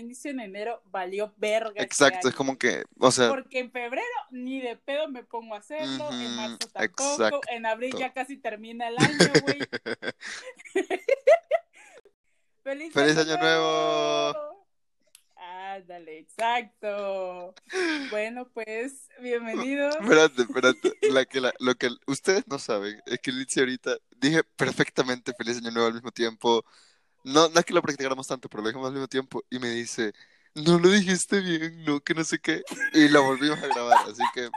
inicio en enero valió verga. este Exacto, es como que, o sea, Porque en febrero ni de pedo me pongo a hacerlo, en marzo tampoco, exacto. en abril ya casi termina el año, güey. ¡Feliz, ¡Feliz año nuevo! Ándale, exacto. Bueno, pues, bienvenidos. espérate, espérate, la que la- lo que ustedes no saben es que Lindsay ahorita dije perfectamente feliz año nuevo al mismo tiempo. No, no es que lo practicáramos tanto, pero lo dijimos al mismo tiempo y me dice, no lo dijiste bien, no, que no sé qué. Y lo volvimos a grabar, así que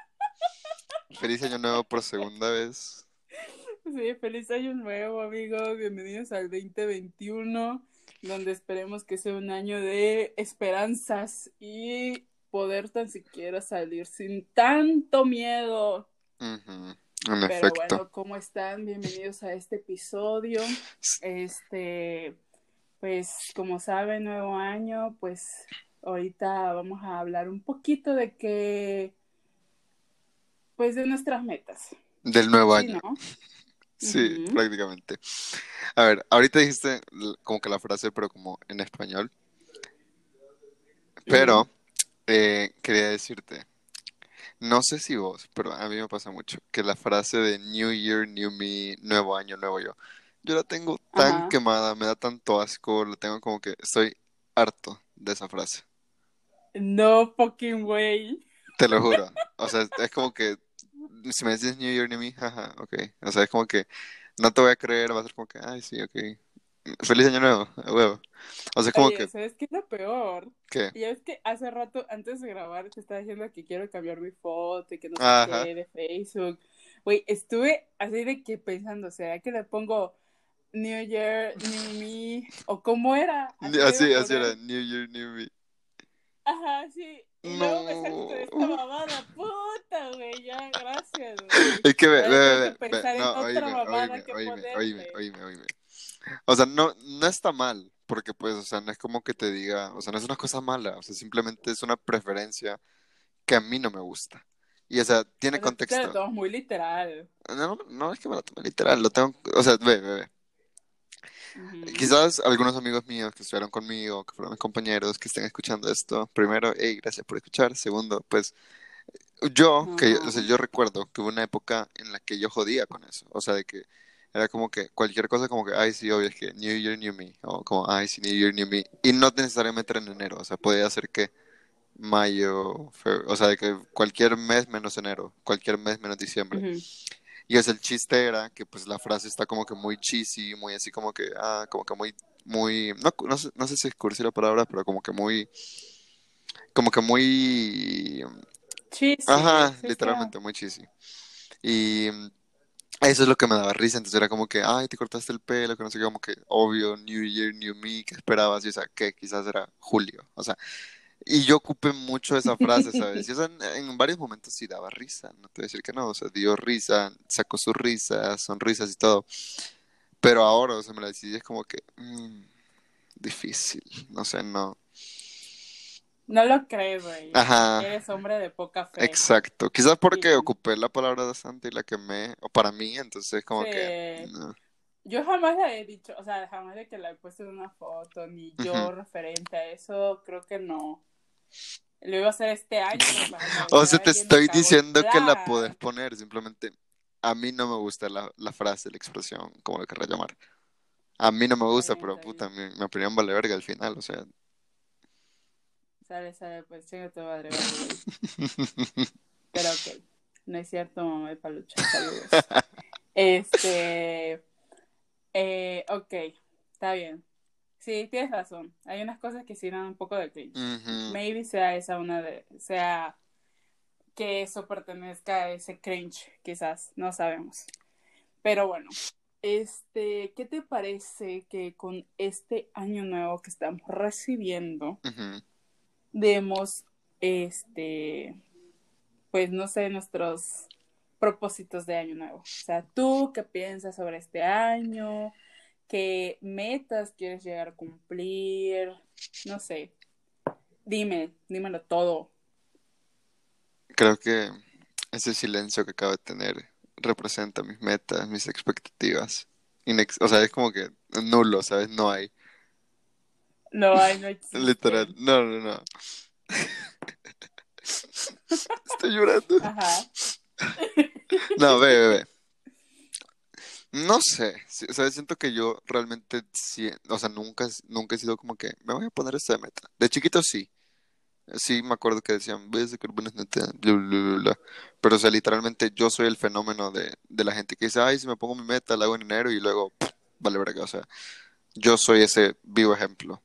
feliz año nuevo por segunda vez. Sí, feliz año nuevo, amigos. Bienvenidos al 2021, donde esperemos que sea un año de esperanzas y poder tan siquiera salir sin tanto miedo. En Pero efecto. bueno, ¿cómo están? Bienvenidos a este episodio. Este, pues como saben, nuevo año, pues ahorita vamos a hablar un poquito de que, pues de nuestras metas. Del nuevo año. ¿no? Sí, prácticamente. A ver, ahorita dijiste como que la frase, pero como en español. Pero eh, quería decirte, no sé si vos, pero a mí me pasa mucho, que la frase de New Year, New Me, nuevo año, nuevo yo, yo la tengo tan Ajá. quemada, me da tanto asco, la tengo como que estoy harto de esa frase. No fucking way. Te lo juro. O sea, es como que si me dices New Year, Me, jaja, ok. O sea, es como que no te voy a creer, va a ser como que, ay, sí, ok. Feliz año nuevo, huevo. O sea, como Oye, que, ¿sabes qué es lo peor? ¿qué? Ya ves que hace rato, antes de grabar, te estaba diciendo que quiero cambiar mi foto y que no sé qué de Facebook. Güey, estuve así de que pensando, ¿será que le pongo New Year, New Me? ¿O cómo era? Así, así poner. era, New Year, New Me. Ajá, sí. Y luego me salgo con esta No. mamada. Puta, güey, ya, gracias, güey. Es que ve, ve, ve, no, oíme, oíme, oíme, oíme, oíme, oíme. O sea, no, no está mal, porque pues, o sea, no es como que te diga, o sea, no es una cosa mala, o sea, simplemente es una preferencia que a mí no me gusta. Y, o sea, tiene O sea, tú te lo contexto. tomas muy literal. No, no es que me lo tome literal, lo tengo, o sea, ve, ve, ve. Quizás algunos amigos míos que estuvieron conmigo, que fueron mis compañeros, que estén escuchando esto, primero, hey, gracias por escuchar. Segundo, pues yo, que, o sea, Ajá. yo recuerdo que hubo una época en la que yo jodía con eso. O sea, de que era como que cualquier cosa como que, ay, sí, obvio, es que New Year, New Me. O como, ay, sí, New Year, New Me. Y no necesariamente era en enero. O sea, podía ser que mayo, febrero, o sea, de que cualquier mes menos enero, cualquier mes menos diciembre. Y es el chiste era que pues la frase está como que muy cheesy, muy así como que, ah, como que muy, muy, no, no sé, no sé si es cursi la palabra, pero como que muy, como que muy, sí, ajá, sí, sí. literalmente muy cheesy. Y eso es lo que me daba risa, entonces era como que, ay, te cortaste el pelo, que no sé qué, como que, obvio, New Year, New Me, ¿qué esperabas? Y o sea, que quizás era julio, o sea, y yo ocupé mucho esa frase, ¿sabes? Y o sea, en, varios momentos sí daba risa, no te voy a decir que no, o sea, dio risa, sacó sus risas, sonrisas y todo. Pero ahora, o sea, me la decidí, es como que, mm, difícil, no sé, no. No lo crees, güey. Ajá, Eres hombre de poca fe. exacto. Quizás porque Sí. ocupé la palabra de Santa y la quemé, o para mí, entonces como que, no. Yo jamás la he dicho, o sea, jamás de que la he puesto en una foto, ni yo referente a eso, creo que no. Lo iba a hacer este año. O sea, te estoy diciendo que la podés poner, simplemente a mí no me gusta la, la frase, la expresión, como lo querrás llamar. A mí no me gusta, pero puta, mi, mi opinión vale verga al final, o sea. Sale, sale, pues chinga tu madre, vale. Pero ok, no es cierto, mamá de palucha, saludos. Este, eh, ok, está bien. Sí, tienes razón. Hay unas cosas que sí dan un poco de cringe. Maybe sea esa una de, sea que eso pertenezca a ese cringe, quizás, no sabemos. Pero bueno, este, ¿qué te parece que con este año nuevo que estamos recibiendo, demos, este, pues no sé, nuestros propósitos de año nuevo? O sea, ¿tú qué piensas sobre este año? ¿Qué metas quieres llegar a cumplir? No sé. Dime, dímelo todo. Creo que ese silencio que acabo de tener representa mis metas, mis expectativas. Inex- o sea, es como que nulo, ¿sabes? No hay. No hay, no existe. Literal. No, no, no. Estoy llorando. Ajá. No, ve, ve, ve. No sé, o sea, siento que yo realmente, sí, o sea, nunca, nunca he sido como que me voy a poner esta meta. De chiquito sí, sí me acuerdo que decían, buenas bla, bla, bla, bla. Pero, o sea, literalmente yo soy el fenómeno de, de la gente que dice, ay, si me pongo mi meta, la hago en enero y luego, pff, vale verga, o sea, yo soy ese vivo ejemplo.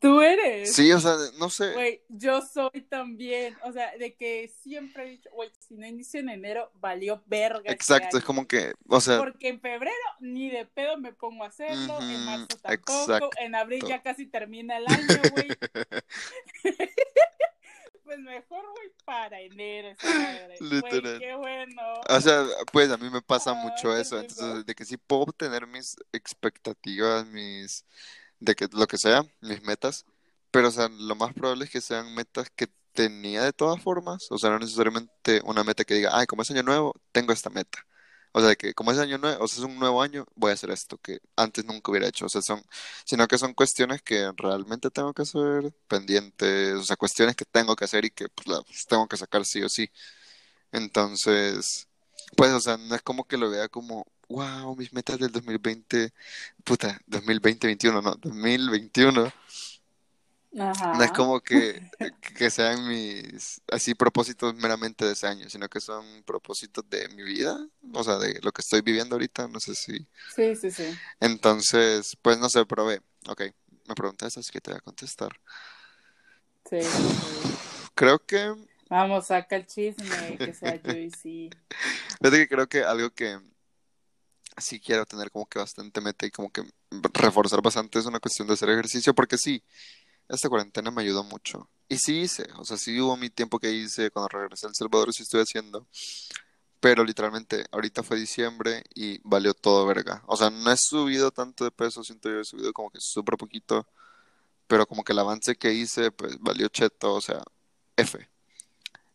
Tú eres. Sí, o sea, no sé. Güey, yo soy también. O sea, de que siempre he dicho, güey, si no inicio en enero, valió verga. este Exacto, es como que, o sea, Porque en febrero ni de pedo me pongo a hacerlo, en Ujú, marzo tampoco, exacto. en abril ya casi termina el año, güey. pues mejor, güey, para enero. Güey, Literal. qué bueno. O sea, pues a mí me pasa mucho eso, entonces de que sí puedo obtener mis expectativas, mis, de que lo que sea, mis metas, pero o sea, lo más probable es que sean metas que tenía de todas formas, o sea, no necesariamente una meta que diga, ay, como es año nuevo, tengo esta meta. O sea, que como es año nuevo, o sea, es un nuevo año, voy a hacer esto que antes nunca hubiera hecho. O sea, son, sino que son cuestiones que realmente tengo que hacer pendientes, o sea, cuestiones que tengo que hacer y que pues, las tengo que sacar sí o sí. Entonces, pues, o sea, no es como que lo vea como, wow, mis metas del 2020, puta, 2020-21, no, 2021. Ajá. No es como que, que sean mis, así, propósitos meramente de ese año, sino que son propósitos de mi vida, o sea, de lo que estoy viviendo ahorita, no sé si. Sí, sí, sí. Entonces, pues, no sé, pero ve, ok, me preguntas, así que te voy a contestar. Sí. Creo que, Vamos, saca el chisme, que sea juicy. fíjate que creo que algo que sí quiero tener como que bastante meta y como que reforzar bastante es una cuestión de hacer ejercicio, porque sí, esta cuarentena me ayudó mucho. Y sí hice, o sea, sí hubo mi tiempo que hice cuando regresé a El Salvador, sí estoy haciendo. Pero literalmente, ahorita fue diciembre y valió todo verga. O sea, no he subido tanto de peso, siento yo he subido como que súper poquito. Pero como que el avance que hice, pues valió cheto, o sea, F.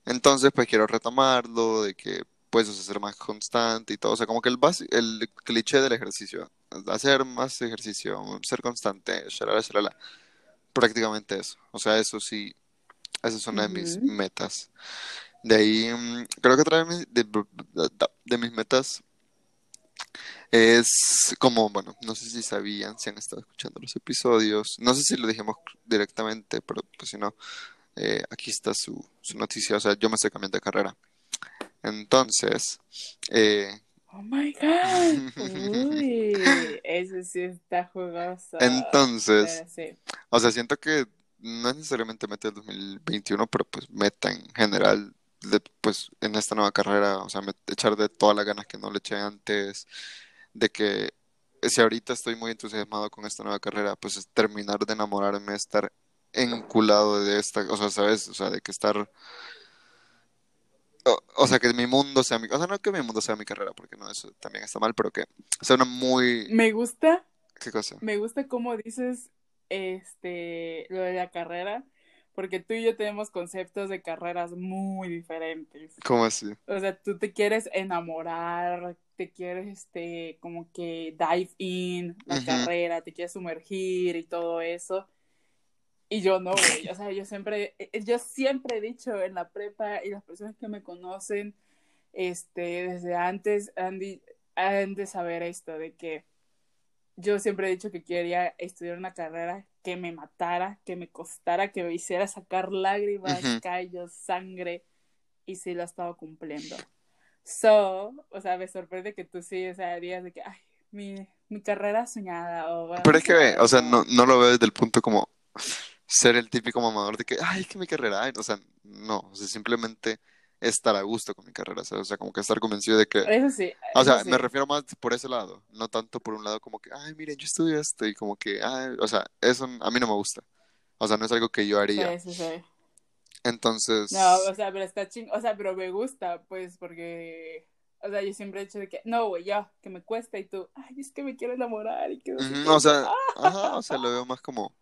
Entonces, pues quiero retomarlo, de que puedes ser más constante y todo. O sea, como que el, basi- el cliché del ejercicio, hacer más ejercicio, ser constante, shalala, shalala. Prácticamente eso. O sea, eso sí, esa es una de mis metas. De ahí, mm, creo que otra de mis, de, de mis metas es como, bueno, no sé si sabían, si han estado escuchando los episodios, no sé si lo dijimos directamente, pero pues si no, eh, aquí está su, su noticia, o sea, yo me estoy cambiando de carrera. Entonces, eh, Oh my god. Uy, ese sí está jugoso. entonces, sí. o sea, siento que no es necesariamente meta del 2021, pero pues meta en general, de, pues en esta nueva carrera, o sea, met- echar de todas las ganas que no le eché antes, de que si ahorita estoy muy entusiasmado con esta nueva carrera, pues es terminar de enamorarme, estar enculado de esta, o sea, ¿sabes? O sea, de que estar, o, o sea, que mi mundo sea mi, o sea, no que mi mundo sea mi carrera, porque no, eso también está mal, pero que sea una muy, Me gusta, ¿qué cosa? me gusta cómo dices este lo de la carrera, porque tú y yo tenemos conceptos de carreras muy diferentes. ¿Cómo así? O sea, tú te quieres enamorar, te quieres este como que dive in la carrera, te quieres sumergir y todo eso. Y yo no, güey. O sea, yo siempre, eh, yo siempre he dicho en la prepa y las personas que me conocen, este, desde antes han, han de saber esto, de que yo siempre he dicho que quería estudiar una carrera que me matara, que me costara, que me hiciera sacar lágrimas, callos, sangre, y sí lo he estado cumpliendo. So, o sea, me sorprende que tú sí, o sea, digas de que, ay, mi, mi carrera soñada, o bueno, Pero es que o sea, no, no lo veo desde el punto como ser el típico mamador de que, ay, que mi carrera, ay", o sea, no, o sea, simplemente estar a gusto con mi carrera, ¿sabes? O sea, como que estar convencido de que, Eso sí, o sea, sí. me refiero más por ese lado, no tanto por un lado como que, ay, miren, yo estudio esto y como que, ay, o sea, eso a mí no me gusta, o sea, no es algo que yo haría, Sí, sí, sí. entonces, No, o sea, pero está ching, o sea, pero me gusta, pues, porque, o sea, yo siempre he dicho de que, no, güey, ya, que me cuesta, y tú, ay, es que me quiero enamorar, y que no o sea, "Ah". ajá, o sea, lo veo más como,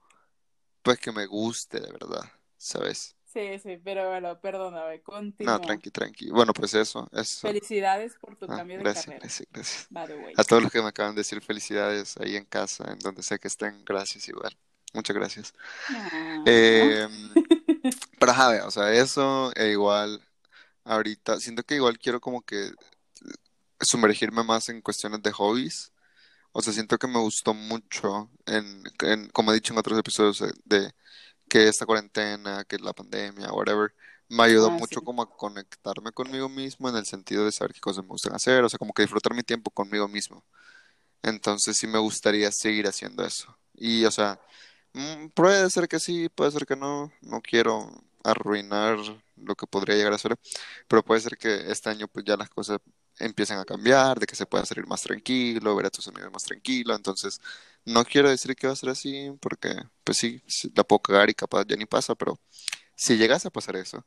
pues que me guste de verdad, ¿sabes? Sí, sí, pero bueno, perdóname, No, continúa. tranqui, tranqui, bueno, pues eso, eso, Felicidades por tu Ah, cambio de gracias, carrera, gracias, gracias. way. A todos los que me acaban de decir felicidades ahí en casa, en donde sea que estén, gracias igual. Muchas gracias. Ah. Eh, pero ajá, o sea, eso e igual ahorita siento que igual quiero como que sumergirme más en cuestiones de hobbies. O sea, siento que me gustó mucho en, en como he dicho en otros episodios eh, de que esta cuarentena, que la pandemia, whatever, me ayudó Ah, mucho sí. como a conectarme conmigo mismo en el sentido de saber qué cosas me gustan hacer, o sea, como que disfrutar mi tiempo conmigo mismo. Entonces sí me gustaría seguir haciendo eso. Y, o sea, mm, puede ser que sí, puede ser que no. No quiero arruinar lo que podría llegar a ser, pero puede ser que este año pues ya las cosas empiecen a cambiar, de que se pueda salir más tranquilo, ver a tus amigos más tranquilo. Entonces, no quiero decir que va a ser así, porque pues sí, la puedo cagar y capaz ya ni pasa, pero si llegase a pasar eso,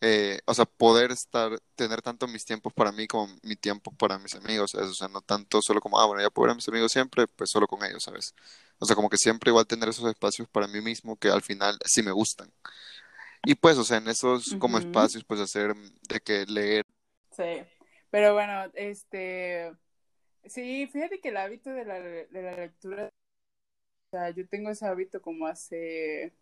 eh, o sea, poder estar, tener tanto mis tiempos para mí como mi tiempo para mis amigos, ¿sabes? O sea, no tanto solo como, ah, bueno, ya puedo ver a mis amigos siempre, pues solo con ellos, ¿sabes? O sea, como que siempre igual tener esos espacios para mí mismo que al final sí me gustan. Y pues, o sea, en esos como Ujú. espacios, pues hacer de que leer, Sí. Pero bueno, este. Sí, fíjate que el hábito de la, de la lectura. O sea, yo tengo ese hábito como hace.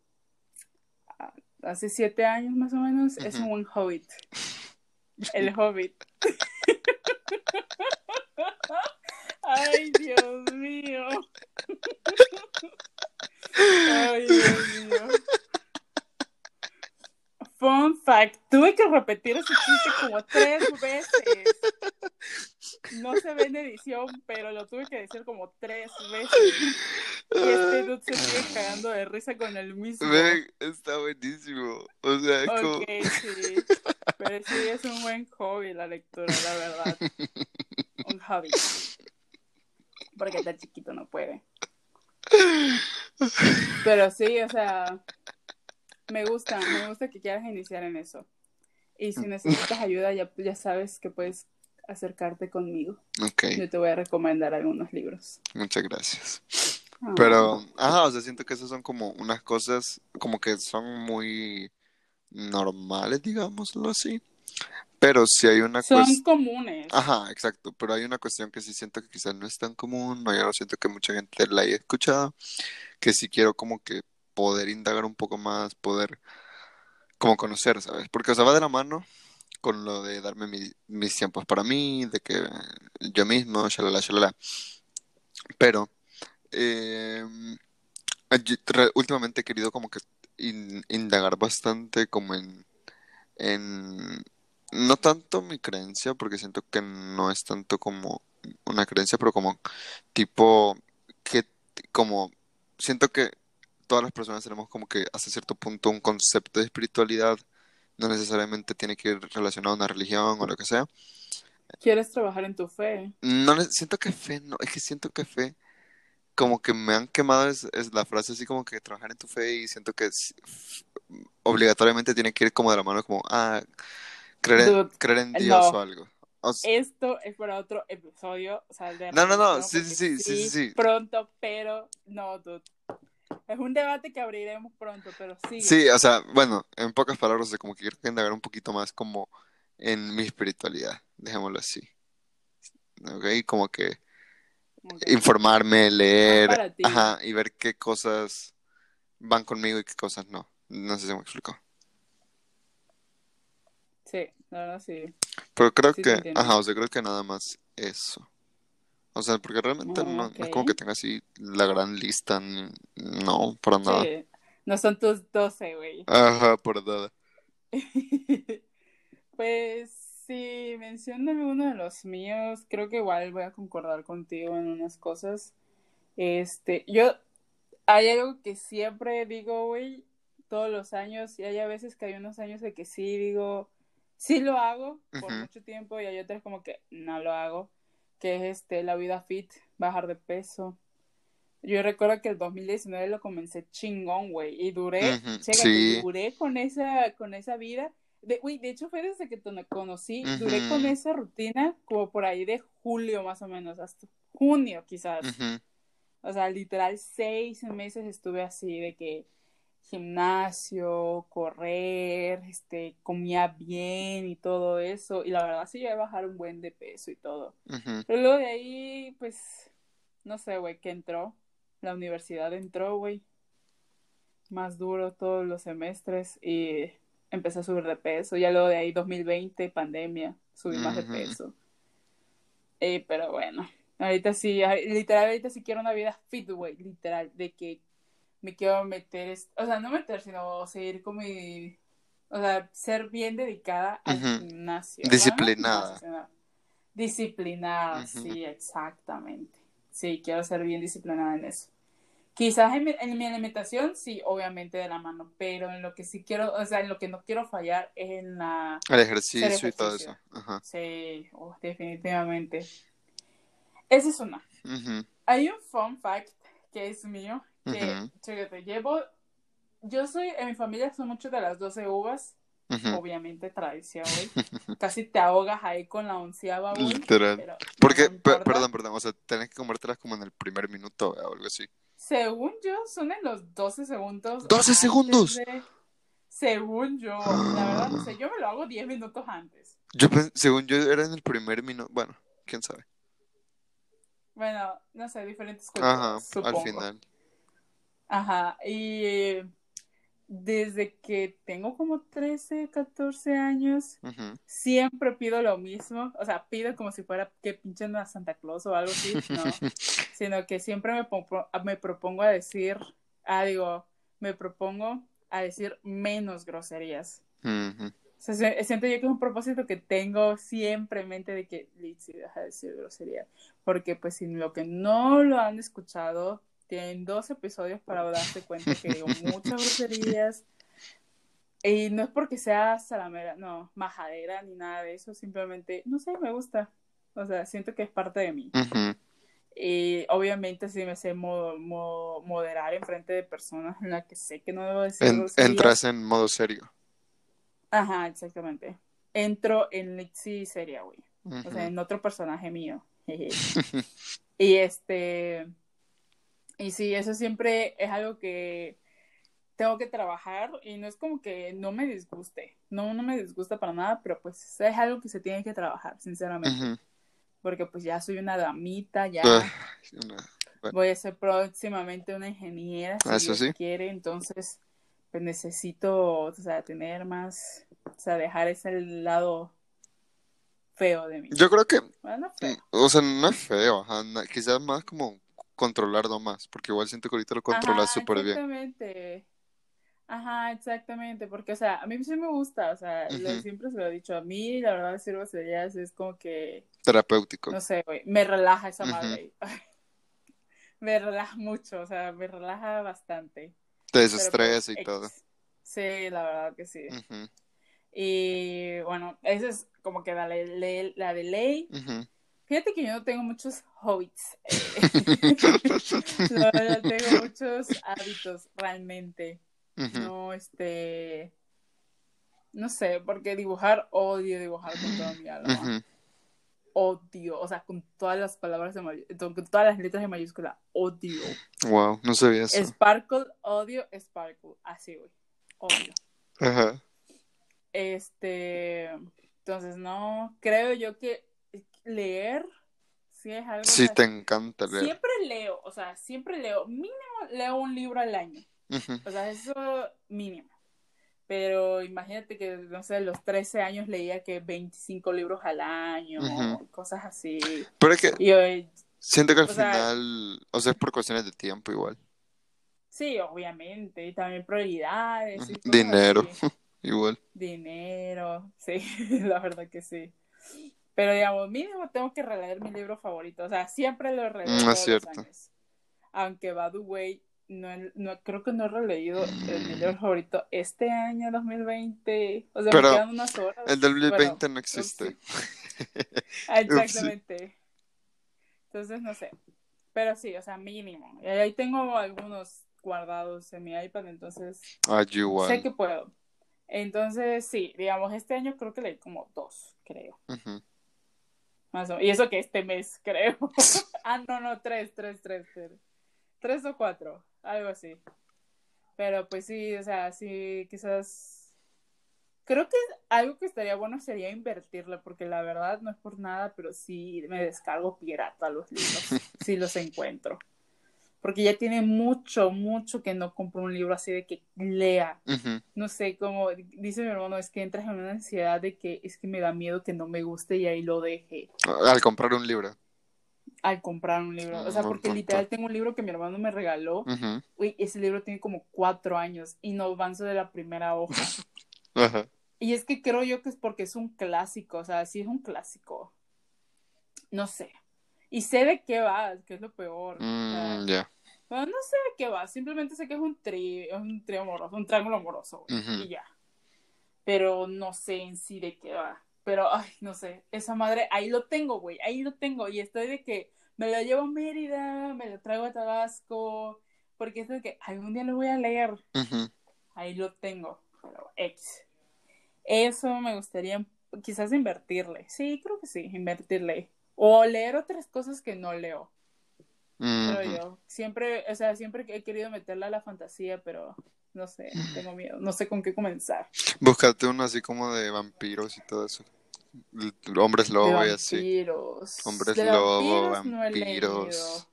ah, Hace siete años más o menos. Es un buen hobbit. El hobbit. Ay, Dios mío. Ay, Dios mío. Fun fact, tuve que repetir ese chiste como tres veces. No se ve en edición, pero lo tuve que decir como tres veces. Y este dude se sigue cagando de risa con el mismo. Ven, está buenísimo. O sea, es como... Sí. Pero sí es un buen hobby la lectura, la verdad. Un hobby. Porque tan chiquito no puede. Pero sí, o sea, me gusta, me gusta que quieras iniciar en eso. Y si necesitas ayuda, ya, ya sabes que puedes acercarte conmigo. Ok, Yo te voy a recomendar algunos libros. muchas gracias. Ah. Pero, ajá, o sea, siento que esas son como unas cosas, como que son muy normales, digámoslo así. Pero si hay una Son cuestión... comunes. Ajá, exacto, pero hay una cuestión que sí siento que quizás no es tan común, no, yo no siento que mucha gente la haya escuchado, que sí quiero como que poder indagar un poco más, poder como conocer, ¿sabes? Porque, o va de la mano con lo de darme mi- mis tiempos para mí, de que yo mismo, shalala, shalala. Pero, re- últimamente he querido como que in- indagar bastante como en, en, no tanto mi creencia, porque siento que no es tanto como una creencia, pero como tipo, que, como, siento que todas las personas tenemos como que hasta cierto punto un concepto de espiritualidad, no necesariamente tiene que ir relacionado a una religión o lo que sea. ¿Quieres trabajar en tu fe? No, siento que fe, no, es que siento que fe, como que me han quemado es, es la frase así como que trabajar en tu fe y siento que es- obligatoriamente tiene que ir como de la mano, como, ah, creer Dude, creer en no. Dios o algo. O s- Esto es para otro episodio, o sea, de No, no, no, sí, sí, sí, sí, sí. Pronto, pero no, dude. Es un debate que abriremos pronto, pero sigue. Sí, o sea, bueno, en pocas palabras, como que quiero indagar un poquito más como en mi espiritualidad, dejémoslo así. ¿Ok? Como que informarme, leer, ajá, y ver qué cosas van conmigo y qué cosas no. No sé si me explico. Sí, la verdad sí. Pero creo Sí, que, ajá, o sea, creo que nada más eso. O sea, porque realmente Ah, no, no es como que tenga así la gran lista, no, para nada. No son tus 12, güey. Ajá, por nada. Pues sí, mencióname uno de los míos. Creo que igual voy a concordar contigo en unas cosas. Este, yo, hay algo que siempre digo, güey, todos los años, y hay a veces que hay unos años de que sí digo, sí lo hago por mucho tiempo, y hay otros como que no lo hago, que es este, la vida fit, bajar de peso. Yo recuerdo que el 2019 lo comencé chingón, güey, y duré, chécate, sí. duré con esa, con esa vida. De, güey, de hecho fue desde que te conocí, duré Ujú. con esa rutina como por ahí de julio más o menos, hasta junio quizás. O sea, literal seis meses estuve así de que gimnasio, correr, este, comía bien y todo eso. Y la verdad sí llegué a bajar un buen de peso y todo. Pero luego de ahí, pues, no sé, güey, ¿qué entró? La universidad entró, güey. más duro todos los semestres y empecé a subir de peso. Ya luego de ahí 2020, pandemia, subí más de peso. Eh, pero bueno, ahorita sí, literal, ahorita sí quiero una vida fit, güey, literal, de que me quiero meter, o sea, no meter, sino seguir con mi, o sea, ser bien dedicada al Ujú. gimnasio. No Disciplinada. disciplinada, sí, exactamente. Sí, quiero ser bien disciplinada en eso. Quizás en mi, en mi alimentación, sí, obviamente de la mano, pero en lo que sí quiero, o sea, en lo que no quiero fallar es en la El ejercicio, y todo eso. Ajá. Sí, oh, definitivamente. Esa es una. Ujú, Hay un fun fact que es mío, que, chécate, llevo, yo soy, en mi familia son muchos de las 12 uvas, obviamente tradición, güey. Casi te ahogas ahí con la onceava, güey. Literal. Porque, no perdón, perdón, o sea, tenés que comértelas como en el primer minuto o algo así. Según yo, son en los 12 segundos. ¡12 antes segundos! de- Según yo, la verdad no sé, yo me lo hago 10 minutos antes. Yo según yo era en el primer minuto, bueno, quién sabe. Bueno, no sé, diferentes Ajá, culturas, al supongo. final. Ajá, y eh, desde que tengo como 13, 14 años, siempre pido lo mismo. O sea, pido como si fuera que pinchen a Santa Claus o algo así, no. Sino que siempre me, me propongo a decir, ah, digo, me propongo a decir menos groserías. O sea, siento yo que es un propósito que tengo siempre en mente de que Lizzie deja de decir grosería. Porque pues si lo que no lo han escuchado, tienen dos episodios para darse cuenta que digo muchas groserías. Y no es porque sea salamera, no, majadera ni nada de eso, simplemente, no sé, me gusta. O sea, siento que es parte de mí. Ujú. Y obviamente sí me sé mo- mo- moderar en frente de personas en las que sé que no debo decir En- entras en modo serio. Ajá, exactamente. Entro en Lizzie seria, güey. O Ujú. sea, en otro personaje mío. Y este. Y sí, eso siempre es algo que tengo que trabajar y no es como que no me disguste. No, no me disgusta para nada, pero pues es algo que se tiene que trabajar, sinceramente. Porque pues ya soy una damita, ya una- voy a ser próximamente una ingeniera, si Ah, Eso Dios sí. quiere, entonces pues necesito, o sea, tener más, o sea, dejar ese lado feo de mí. Yo creo que, Bueno, feo. o sea, no es feo, ajá, quizás más como controlarlo más, porque igual siento que ahorita lo controlas súper bien. Exactamente. Ajá, exactamente, porque, o sea, a mí sí me gusta, o sea, lo- siempre se lo he dicho, a mí la verdad decir groserías es como que, Terapéutico. no sé, güey, me relaja esa madre. Me relaja mucho, o sea, me relaja bastante. Te Pero, pues, desestresa y todo. Sí, la verdad que sí. Y bueno, esa es como que la, ley- la de ley. ujú. Fíjate que yo no tengo muchos hobbies. eh. La verdad, tengo muchos hábitos realmente. No, este. No sé, porque dibujar, odio dibujar con toda mi alma. Odio, o sea, con todas las palabras de may- con todas las letras de mayúscula, odio. Wow, no sabía eso. Sparkle, odio, Sparkle. Así, güey. Odio. Ajá. Este, entonces no, creo yo que leer sí es algo Sí, que- te encanta leer. siempre leo, o sea, siempre leo, mínimo leo un libro al año, o sea, eso mínimo. Pero imagínate que, no sé, a los 13 años leía que 25 libros al año, cosas así. Pero es que Y hoy, siento que al O sea- final, o sea, es por cuestiones de tiempo igual. sí, obviamente, y también prioridades. y Dinero, igual. Dinero, sí, la verdad que sí. Pero digamos, mínimo tengo que releer mi libro favorito. O sea, siempre lo releo Mm, es cierto. los años. Aunque, by the way, no, no, creo que no he releído el mi libro favorito este año, 2020. O sea, Pero me quedan unas horas. El del Bueno, 2020 no existe. Ah, Exactamente. Entonces, no sé. Pero sí, o sea, mínimo. Y ahí tengo algunos guardados en mi iPad, entonces Ah, igual. sé que puedo. Entonces, sí, digamos, este año creo que leí como dos, creo. Ujú. Más o- Y eso que este mes, creo. ah, no, no, tres, tres, tres, tres. Tres o cuatro, algo así. Pero pues sí, o sea, sí, quizás. Creo que algo que estaría bueno sería invertirle, porque la verdad no es por nada, pero sí me descargo pirata los libros, si los encuentro. Porque ya tiene mucho, mucho que no compro un libro así de que lea. No sé, como dice mi hermano, es que entras en una ansiedad de que es que me da miedo que no me guste y ahí lo deje Al comprar un libro. al comprar un libro. O sea, porque literal tengo un libro que mi hermano me regaló. Uy, ese libro tiene como cuatro años y no avanzo de la primera hoja. Ajá. Y es que creo yo que es porque es un clásico, o sea, sí es un clásico. No sé. Y sé de qué va, que es lo peor. Mm, ya. bueno, no sé de qué va, simplemente sé que es un es un trío amoroso, un triángulo amoroso, güey, y ya. Pero no sé en sí de qué va. Pero, ay, no sé, esa madre, ahí lo tengo, güey, ahí lo tengo. Y estoy de que me lo llevo a Mérida, me lo traigo a Tabasco, porque es de que algún día lo voy a leer. Ujú. Ahí lo tengo, pero X. Eso me gustaría quizás invertirle. Sí, creo que sí, invertirle. O leer otras cosas que no leo, Ujú. yo. Siempre, o sea, siempre he querido meterla a la fantasía, pero no sé, tengo miedo. No sé con qué comenzar. Búscate uno así como de vampiros y todo eso. Hombres lobo y así. vampiros. Hombres de lobo, vampiros no vampiros. leído.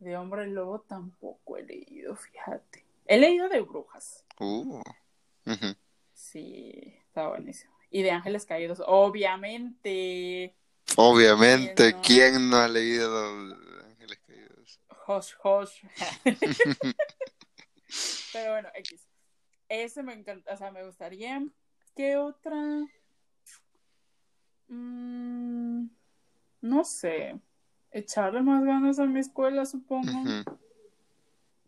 De hombre lobo tampoco he leído, fíjate. He leído de brujas. Uh. Sí, está buenísimo. Y de ángeles caídos, obviamente. Obviamente? ¿quién no ha leído Ángeles Caídos? Hush, hush. Pero bueno, X. Ese me encanta, o sea, me gustaría. ¿Qué otra? Mm, no sé. Echarle más ganas a mi escuela, supongo.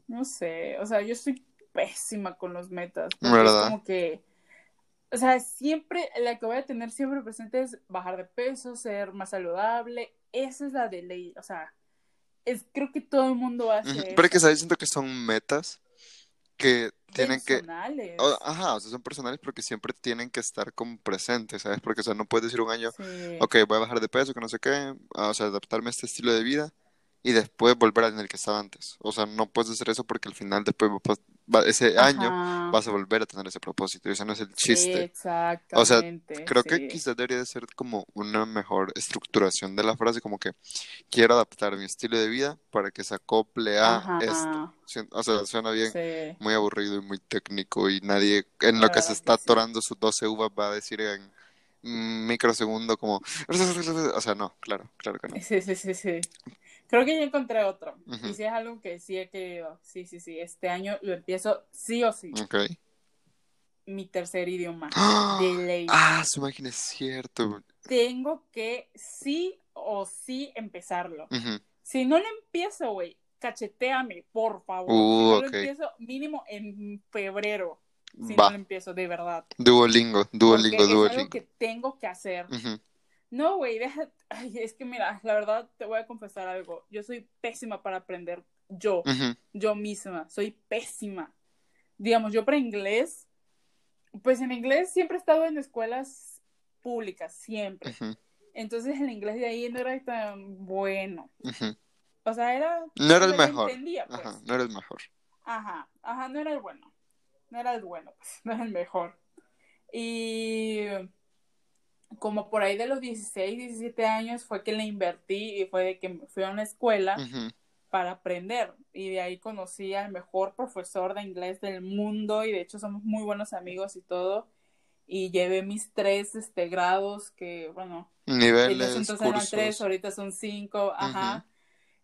No sé. O sea, yo soy pésima con los metas. Es como que. O sea, siempre, la que voy a tener siempre presente es bajar de peso, ser más saludable. Esa es la de ley. O sea, es, creo que todo el mundo hace. Pero es que, ¿sabes? Siento que son metas que tienen que... Personales. o- ajá, o sea, son personales porque siempre tienen que estar como presentes, ¿sabes? Porque, o sea, no puedes decir un año, Sí. ok, voy a bajar de peso, que no sé qué, ah, o sea, adaptarme a este estilo de vida y después volver al en el que estaba antes. O sea, no puedes hacer eso porque al final después va- ese año vas a volver a tener ese propósito y ese no es el chiste. exactamente. Creo que quizás debería de ser como una mejor estructuración de la frase, como que quiero adaptar mi estilo de vida para que se acople a Ajá. esto. O sea, suena bien, Sí. muy aburrido y muy técnico y nadie en lo que se está que sí. atorando sus 12 uvas va a decir en un microsegundo como... O sea, no, claro, claro que no. Sí, sí, sí, sí. Creo que ya encontré otro. Y si es algo que sí he querido. Sí, sí, sí. Este año lo empiezo sí o sí. Ok. Mi tercer idioma. ¡Ah! De ley. Ah, su máquina es cierto. Tengo que sí o sí empezarlo. Si no lo empiezo, güey, cacheteame, por favor. Uh, si no lo empiezo mínimo en febrero. Si Va. no lo empiezo, de verdad. Duolingo, Porque Duolingo, es algo Duolingo. que tengo que hacer. No, güey, deja. Ay, es que mira, la verdad te voy a confesar algo. Yo soy pésima para aprender. Yo, yo misma, soy pésima. Digamos, yo para inglés, pues en inglés siempre he estado en escuelas públicas, siempre. Entonces el inglés de ahí no era tan bueno. O sea, era. No era el mejor. entendía, pues. Ajá, no era el mejor. Ajá, ajá, no era el bueno. No era el bueno, pues, no era el mejor. Y como por ahí de los 16, 17 años fue que le invertí y fue de que fui a una escuela para aprender. Y de ahí conocí al mejor profesor de inglés del mundo y de hecho somos muy buenos amigos y todo. Y llevé mis tres este, grados que, bueno, Niveles, entonces eran tres, cursos. ahorita son cinco, ajá.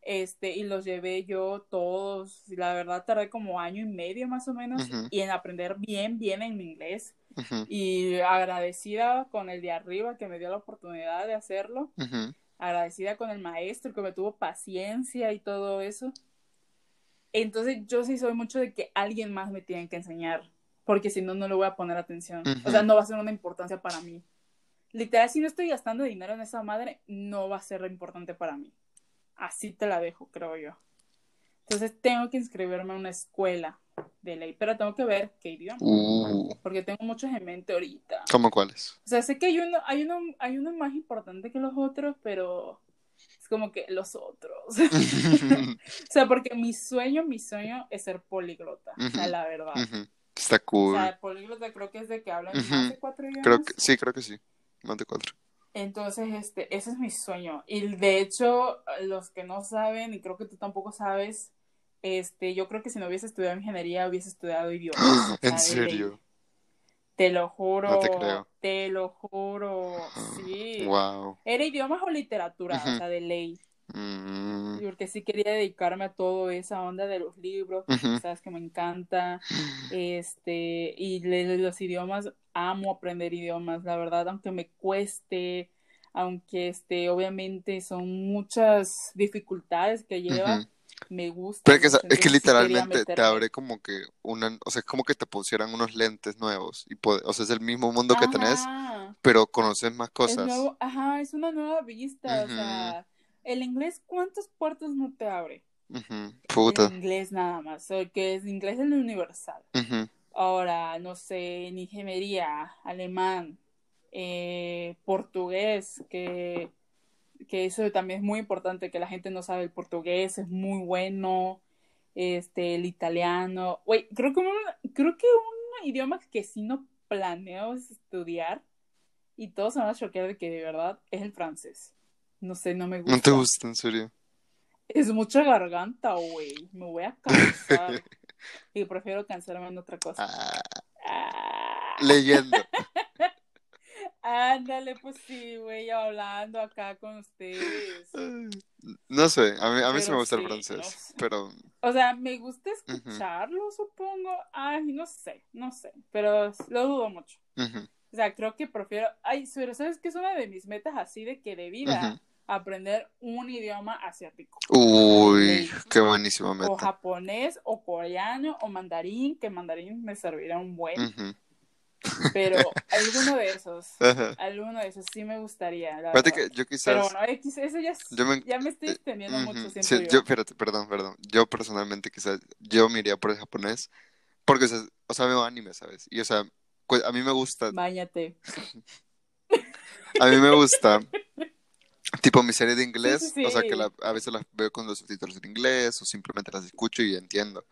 Este, y los llevé yo todos, la verdad tardé como año y medio más o menos, y en aprender bien, bien en mi inglés. Y agradecida con el de arriba que me dio la oportunidad de hacerlo, agradecida con el maestro que me tuvo paciencia y todo eso. Entonces yo sí soy mucho de que alguien más me tiene que enseñar, porque si no, no le voy a poner atención. O sea, no va a ser una importancia para mí. Literal, si no estoy gastando dinero en esa madre, no va a ser importante para mí. Así te la dejo, creo yo. Entonces tengo que inscribirme a una escuela de ley, pero tengo que ver qué idioma, Uh, porque tengo muchos en mente ahorita. ¿cómo cuáles? O sea, sé que hay uno, hay uno, hay uno más importante que los otros, pero es como que los otros. o sea, porque mi sueño, mi sueño es ser políglota, o sea, la verdad. Ujú. Está O cool. sea, políglota creo que es de que hablan Ujú. más de cuatro idiomas. Creo que, sí, creo que sí. Más de cuatro. Entonces, este, ese es mi sueño. Y de hecho, los que no saben, y creo que tú tampoco sabes, este, yo creo que si no hubiese estudiado ingeniería, hubiese estudiado idiomas. ¿En serio? Te lo juro. No te creo. Te lo juro. Sí. Wow. Era idiomas o literatura, o sea, de ley. Mm, Porque sí quería dedicarme a todo esa onda de los libros, Ujú. sabes que me encanta. Este, y le- los idiomas, amo aprender idiomas, la verdad, aunque me cueste, aunque este, obviamente son muchas dificultades que lleva, me gusta Pero es que, es sí literalmente te abre como que una, o sea, es como que te pusieran unos lentes nuevos y pod- o sea, es el mismo mundo que tenés, pero conoces más cosas. nuevo, ajá, es una nueva vista, o sea, el inglés, ¿cuántas puertas no te abre? ujú. El Puta. inglés nada más, que es inglés en lo universal. Ahora, no sé, en ingeniería, alemán, eh, portugués, que, que eso también es muy importante, que la gente no sabe el portugués, es muy bueno, este, el italiano. Güey, creo que un, creo que un idioma que sí no planeo estudiar, y todos se van a choquear de que de verdad es el francés. No sé, no me No te gusta. gusta, en serio. Es mucha garganta, güey. Me voy a cansar. Y prefiero cansarme en otra cosa. Ah, Ah. leyendo. Ándale, pues sí, güey, hablando acá con ustedes. No sé, a mí, a mí sí me gusta el francés, no sé. pero O sea, me gusta escucharlo, supongo. Ay, no sé, no sé. Pero lo dudo mucho. O sea, creo que prefiero. Ay, pero ¿sabes qué es una de mis metas así de que de vida? ujú. Aprender un idioma asiático. Uy, qué buenísima O japonés, o coreano, o mandarín, que mandarín me servirá un buen. Pero alguno de esos. Ajá. Alguno de esos sí me gustaría, la que yo Pero quizás, bueno, X, eso ya, es- yo me, ya me estoy eh, extendiendo ujú, mucho, siento sí, yo. perdón, perdón. Yo personalmente quizás, yo me iría por el japonés, porque, o sea, o sea, veo anime, ¿sabes? Y, o sea, pues, a mí me gusta, Báñate. a mí me gusta, tipo, mi serie de Sí, inglés, sí, o sea, que sí. la- a veces las veo con los subtítulos en inglés, o simplemente las escucho y entiendo.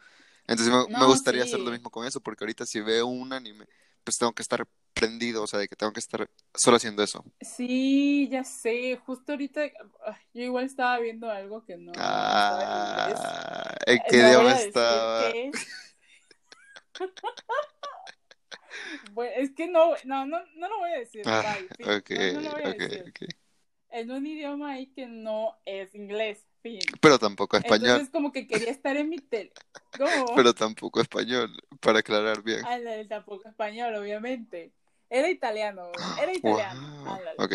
Entonces me, me No, gustaría hacer lo sí. mismo con eso, porque ahorita si veo un anime, pues tengo que estar prendido, o sea, de que tengo que estar solo haciendo eso. Sí, ya sé. Justo ahorita, yo igual estaba viendo algo que no, no estaba en inglés. Ah, ¿en qué No voy idioma estaba? qué es. Bueno, es que no, no, no, no lo voy a decir. Ah, bye, fin. ok, No, no lo voy a ok, decir. ok. En un idioma ahí que no es inglés, fin. Pero tampoco español, Entonces como que quería estar en mi tele. ¿Cómo? pero tampoco español, para aclarar bien. Ándale, tampoco español, obviamente. Era italiano, era italiano. Wow, ok.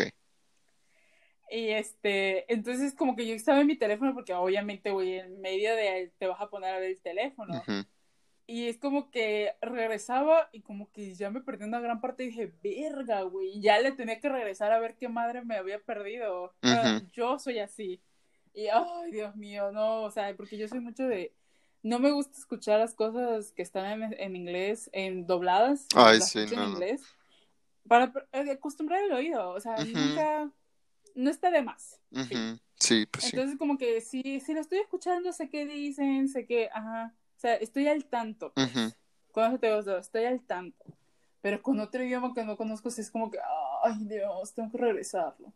Y este, entonces como que yo estaba en mi teléfono porque obviamente, güey, en medio de te vas a poner a ver el teléfono. Y es como que regresaba y como que ya me perdí una gran parte y dije, verga, güey, ya le tenía que regresar a ver qué madre me había perdido. Ah, Ujú. Yo soy así. Y, ay, Dios mío, no, o sea, porque yo soy mucho de... No me gusta escuchar las cosas que están en, en inglés, en dobladas, Ay, las sí, no, en no. inglés, para eh, acostumbrar el oído, o sea, Ujú. nunca, no está de más. Ujú, Sí, pues sí. Entonces, como que si, si lo estoy escuchando, sé qué dicen, sé que, ajá, sea, estoy al tanto. pues. Ujú. Con eso te digo, estoy al tanto. Pero con otro idioma que no conozco, sí es como que, ay, Dios, tengo que regresarlo.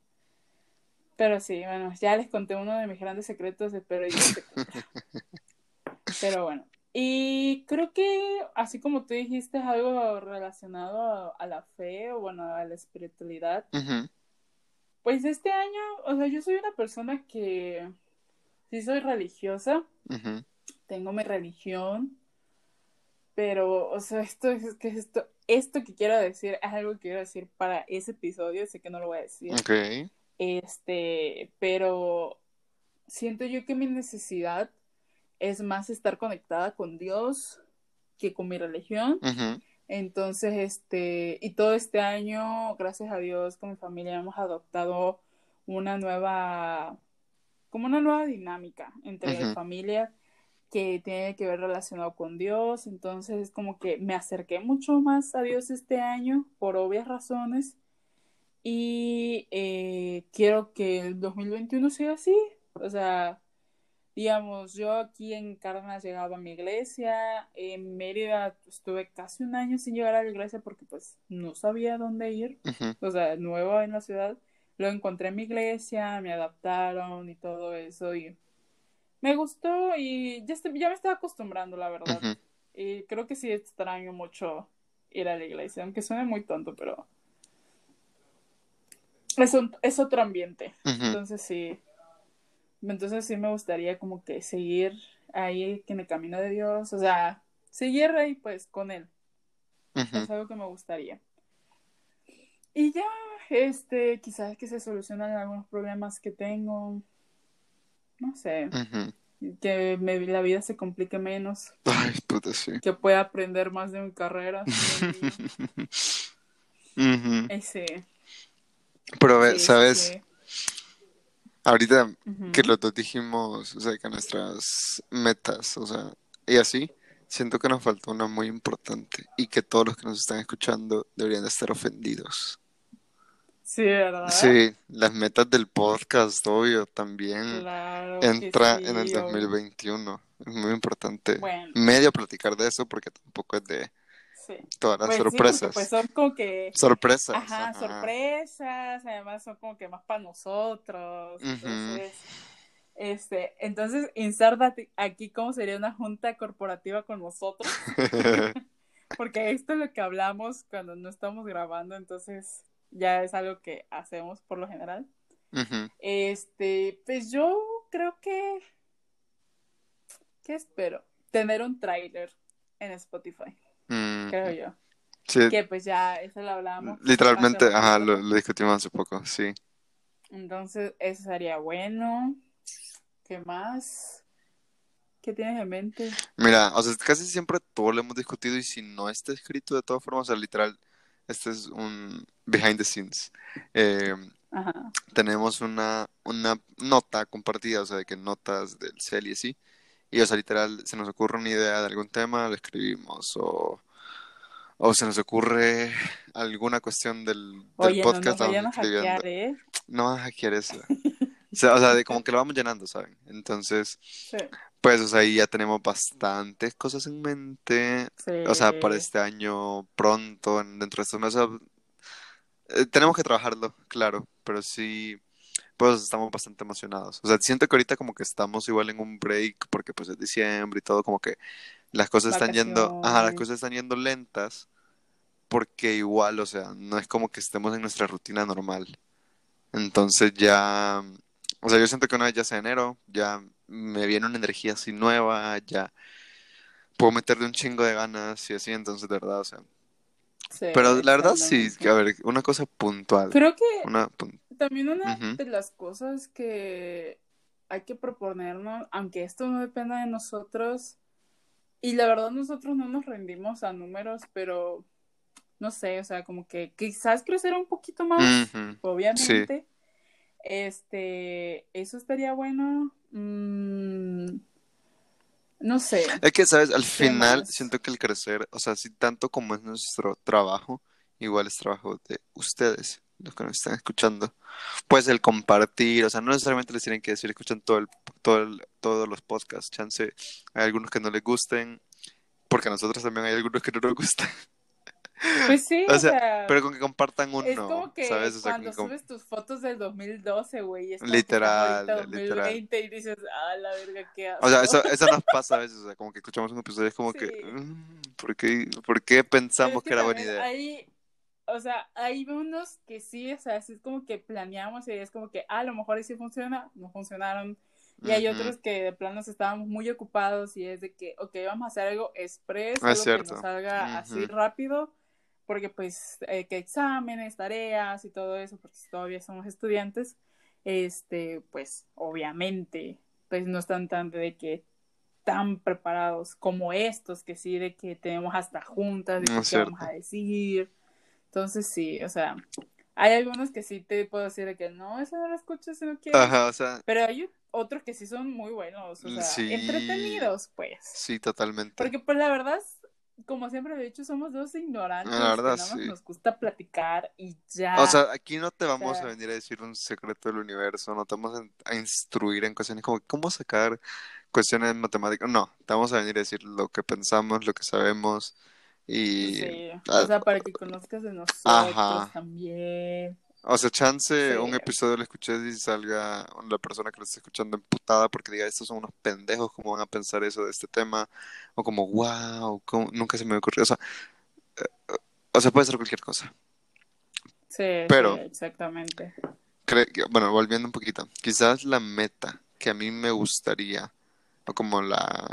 Pero sí, bueno, ya les conté uno de mis grandes secretos, espero yo. Pero bueno. Y creo que, así como tú dijiste, algo relacionado a, a la fe o, bueno, a la espiritualidad. Pues este año, o sea, yo soy una persona que sí soy religiosa. Tengo mi religión, pero, o sea, esto es que esto, esto que quiero decir es algo que quiero decir para ese episodio, sé que no lo voy a decir, Ok. este, pero siento yo que mi necesidad es más estar conectada con Dios que con mi religión. Entonces, este, y todo este año, gracias a Dios, con mi familia hemos adoptado una nueva, como una nueva dinámica entre Ujú. familia que tiene que ver relacionado con Dios. Entonces, es como que me acerqué mucho más a Dios este año por obvias razones. Y eh, quiero que el 2021 sea así. O sea, digamos, yo aquí en Cárdenas llegaba a mi iglesia, en Mérida estuve casi un año sin llegar a la iglesia porque pues no sabía dónde ir, o sea, nueva en la ciudad. Lo encontré en mi iglesia, me adaptaron y todo eso y me gustó y ya, ya me estaba acostumbrando, la verdad. Y creo que sí extraño mucho ir a la iglesia, aunque suene muy tonto, pero es, un- es otro ambiente. Entonces sí, entonces sí me gustaría como que seguir ahí en el camino de Dios, o sea, seguir ahí pues con Él. Es algo que me gustaría. Y ya, este, quizás que se solucionan algunos problemas que tengo. No sé, que me- la vida se complique menos, Ay, puta, sí. que pueda aprender más de mi carrera. Ujú. Eh, sí, Pero, sí, ¿sabes? sí. Ahorita que los dos dijimos, o sea, que nuestras metas, o sea, y así, siento que nos faltó una muy importante y que todos los que nos están escuchando deberían de estar ofendidos. Sí, ¿verdad? Sí, las metas del podcast, obvio, también Claro entra sí, en el obvio. 2021. Es muy importante Bueno. medio platicar de eso porque tampoco es de Sí. todas las Pues sí, porque, sorpresas. pues son como que Sorpresas. Ajá, ajá. sorpresas, además son como que más para nosotros. Entonces, este, entonces, insértate aquí cómo sería una junta corporativa con nosotros, porque esto es lo que hablamos cuando no estamos grabando, entonces ya es algo que hacemos por lo general. Este, pues yo creo que, ¿qué espero? Tener un tráiler en Spotify, Mm, creo yo. sí, Que pues ya, eso lo hablamos. literalmente, ajá, lo, lo discutimos hace poco, sí. Entonces, eso sería bueno. ¿Qué más? ¿Qué tienes en mente? Mira, o sea, casi siempre todo lo hemos discutido y si no está escrito de todas formas, o sea, literal, este es un behind the scenes. Eh, Ajá. tenemos una, una nota compartida, o sea, de que notas del CEL y así, y o sea, literal, se nos ocurre una idea de algún tema, lo escribimos, o, o se nos ocurre alguna cuestión del, del Oye, no podcast, nos escribiendo. hackear, ¿eh? No vas a hackear eso. O sea, o sea, de como que lo vamos llenando, ¿saben? Entonces, Sí. Pues, o sea, ahí ya tenemos bastantes cosas en mente. Sí. O sea, para este año, pronto, en- dentro de estos meses, eh, tenemos que trabajarlo, claro, pero sí, pues estamos bastante emocionados. O sea, siento que ahorita como que estamos igual en un break, porque pues es diciembre y todo, como que las cosas están yendo, ajá, las cosas están yendo lentas, porque igual, o sea, no es como que estemos en nuestra rutina normal. Entonces ya, o sea, yo siento que una vez ya sea enero, ya me viene una energía así nueva, ya puedo meterle un chingo de ganas y así, entonces de verdad, o sea. Sí, Pero la verdad sí, que a ver, una cosa puntual, Creo que una pun- también una de las cosas que hay que proponernos, aunque esto no dependa de nosotros, y la verdad nosotros no nos rendimos a números, pero no sé, o sea, como que quizás crecer un poquito más, obviamente. Este, eso estaría bueno. Mm, no sé. Es que, ¿sabes? Al final más? siento que el crecer, o sea, si tanto como es nuestro trabajo, igual es trabajo de ustedes, los que nos están escuchando. Pues el compartir, o sea, no necesariamente les tienen que decir, escuchan todo el, todo el- todos los podcasts, chance, hay algunos que no les gusten, porque a nosotros también hay algunos que no nos gustan. Pues sí, O o sea, sea, Pero con que compartan uno, es como que ¿sabes? O sea, cuando subes tus fotos del 2012, güey, Literal, que estás ahorita literal. 2020 y dices, ah, la verga, qué asco. O sea, eso, eso nos pasa a veces, o sea, como que escuchamos un episodio y es como que, Sí. "Mm, ¿por qué, por qué pensamos es que era buena idea? Hay, o sea, hay unos que sí, o sea, es como que planeamos y es como que, ah, a lo mejor sí funciona, no funcionaron. Y hay Ujú. otros que de plano estábamos muy ocupados y es de que, ok, vamos a hacer algo express, Es algo que nos salga así Ujú. rápido, porque pues eh, que exámenes, tareas y todo eso, porque todavía somos estudiantes, este, pues obviamente, pues no están tan de que tan preparados como estos, que sí, de que tenemos hasta juntas, de No es qué vamos a decir. Entonces sí, o sea, hay algunos que sí te puedo decir de que no, eso no lo escuchas si no quieres. Ajá, o sea, Pero hay otros que sí son muy buenos, o sea, Sí. entretenidos, pues. sí, totalmente. Porque pues la verdad, como siempre lo he dicho, somos dos ignorantes La verdad, que nada más sí. nos gusta platicar y ya. O sea, aquí no te vamos sea- a venir a decir un secreto del universo, no te vamos a, instruir en cuestiones como cómo sacar cuestiones matemáticas. No, te vamos a venir a decir lo que pensamos, lo que sabemos y... Sí, o sea, para que conozcas de nosotros Ajá. también. O sea, chance Sí. un episodio lo escuché y salga la persona que lo está escuchando emputada porque diga, estos son unos pendejos, ¿cómo van a pensar eso de este tema? O como, wow, ¿cómo? nunca se me ocurrió. O sea, eh, o sea, puede ser cualquier cosa. Sí, Pero- sí, exactamente. Bueno, volviendo un poquito, quizás la meta que a mí me gustaría, o como la